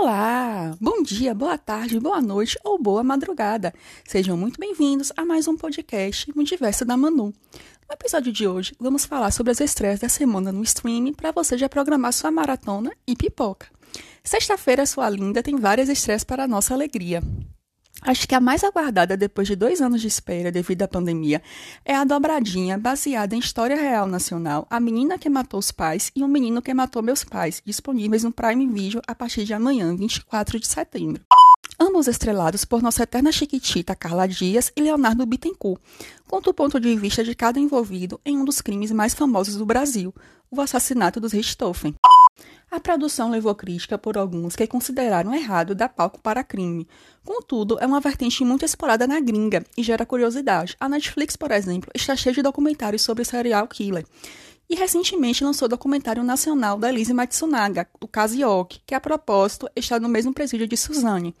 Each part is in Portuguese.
Olá! Bom dia, boa tarde, boa noite ou boa madrugada. Sejam muito bem-vindos a mais um podcast Multiverso da Manu. No episódio de hoje, vamos falar sobre as estreias da semana no streaming para você já programar sua maratona e pipoca. Sexta-feira, sua linda, tem várias estreias para nossa alegria. Acho que a mais aguardada depois de dois anos de espera devido à pandemia é a dobradinha baseada em história real nacional A Menina que Matou os Pais e O Menino que Matou Meus Pais, disponíveis no Prime Video a partir de amanhã, 24 de setembro. Ambos estrelados por nossa eterna chiquitita Carla Dias e Leonardo Bittencourt, conta o ponto de vista de cada envolvido em um dos crimes mais famosos do Brasil, o assassinato dos Richthofen. A produção levou crítica por alguns que consideraram errado dar palco para crime. Contudo, é uma vertente muito explorada na gringa e gera curiosidade. A Netflix, por exemplo, está cheia de documentários sobre serial killer. E recentemente lançou o documentário nacional da Elise Matsunaga, o caso que a propósito está no mesmo presídio de Suzane.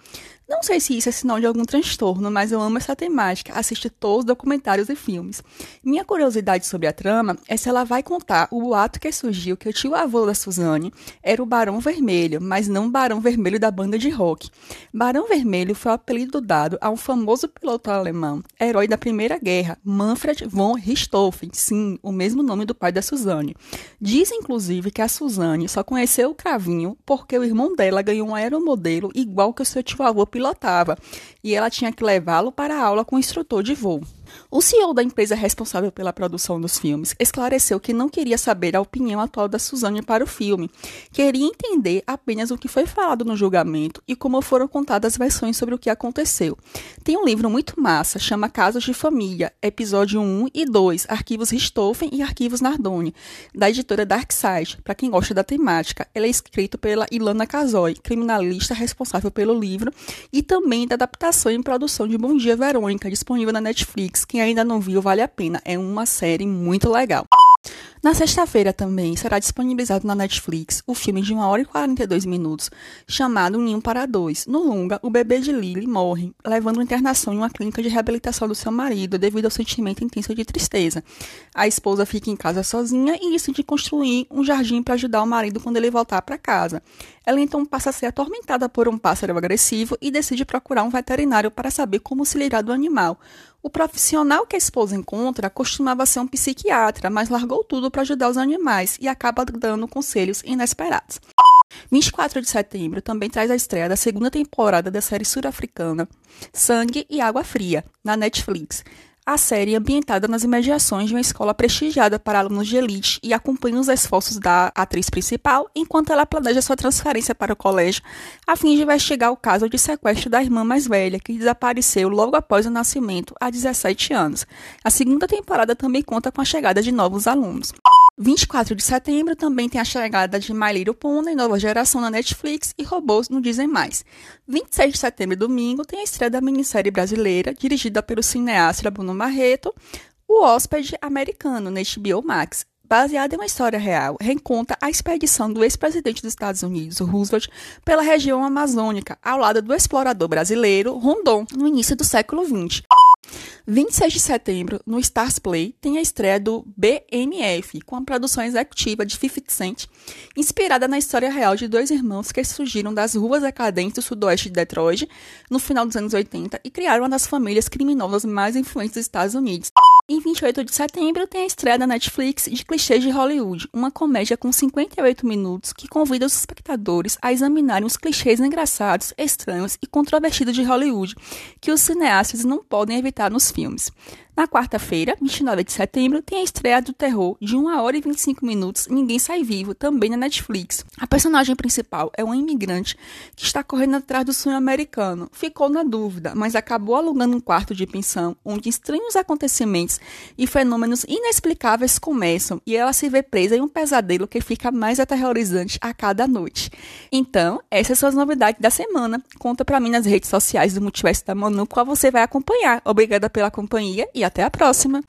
Não sei se isso é sinal de algum transtorno, mas eu amo essa temática, assisto todos os documentários e filmes. Minha curiosidade sobre a trama é se ela vai contar o boato que surgiu que o tio-avô da Suzane era o Barão Vermelho, mas não o Barão Vermelho da banda de rock. Barão Vermelho foi o apelido dado a um famoso piloto alemão, herói da Primeira Guerra, Manfred von Richthofen, sim, o mesmo nome do pai da Suzane. Diz, inclusive, que a Suzane só conheceu o Cravinho porque o irmão dela ganhou um aeromodelo igual que o seu tio-avô pilotava, e ela tinha que levá-lo para a aula com o instrutor de voo. O CEO da empresa responsável pela produção dos filmes esclareceu que não queria saber a opinião atual da Suzane para o filme, queria entender apenas o que foi falado no julgamento e como foram contadas as versões sobre o que aconteceu. Tem um livro muito massa, chama Casos de Família, episódio 1 e 2, Arquivos Richthofen e Arquivos Nardoni, da editora Darkside, para quem gosta da temática. Ele é escrito pela Ilana Casoy, criminalista responsável pelo livro, e também da adaptação e produção de Bom Dia Verônica, disponível na Netflix quem ainda não viu, vale a pena. É uma série muito legal. Na sexta-feira também será disponibilizado na Netflix o filme de 1 hora e 42 minutos, chamado Ninho para Dois. No longa, o bebê de Lily morre, levando uma internação em uma clínica de reabilitação do seu marido devido ao sentimento intenso de tristeza. A esposa fica em casa sozinha e decide construir um jardim para ajudar o marido quando ele voltar para casa. Ela então passa a ser atormentada por um pássaro agressivo e decide procurar um veterinário para saber como se livrar do animal. O profissional que a esposa encontra costumava ser um psiquiatra, mas largou tudo para ajudar os animais e acaba dando conselhos inesperados. 24 de setembro também traz a estreia da segunda temporada da série sul-africana Sangue e Água Fria, na Netflix. A série é ambientada nas imediações de uma escola prestigiada para alunos de elite e acompanha os esforços da atriz principal enquanto ela planeja sua transferência para o colégio a fim de investigar o caso de sequestro da irmã mais velha, que desapareceu logo após o nascimento, há 17 anos. A segunda temporada também conta com a chegada de novos alunos. 24 de setembro também tem a chegada de My Little Pony, nova geração na Netflix e robôs não dizem mais. 26 de setembro, domingo, tem a estreia da minissérie brasileira, dirigida pelo cineasta Bruno Marreto, O Hóspede Americano, na HBO Max. Baseada em uma história real, reenconta a expedição do ex-presidente dos Estados Unidos, Roosevelt, pela região amazônica, ao lado do explorador brasileiro Rondon, no início do século XX. 26 de setembro, no Stars Play, tem a estreia do BMF, com a produção executiva de 50 Cent, inspirada na história real de dois irmãos que surgiram das ruas decadentes do sudoeste de Detroit no final dos anos 80 e criaram uma das famílias criminosas mais influentes dos Estados Unidos. Em 28 de setembro tem a estreia da Netflix de Clichês de Hollywood, uma comédia com 58 minutos que convida os espectadores a examinarem os clichês engraçados, estranhos e controvertidos de Hollywood, que os cineastas não podem evitar nos filmes. Na quarta-feira, 29 de setembro, tem a estreia do terror de 1 hora e 25 minutos Ninguém Sai Vivo, também na Netflix. A personagem principal é uma imigrante que está correndo atrás do sonho americano. Ficou na dúvida, mas acabou alugando um quarto de pensão onde estranhos acontecimentos e fenômenos inexplicáveis começam e ela se vê presa em um pesadelo que fica mais aterrorizante a cada noite. Então, essas são as novidades da semana. Conta para mim nas redes sociais do Multiverso da Manu qual você vai acompanhar. Obrigada pela companhia e até a próxima!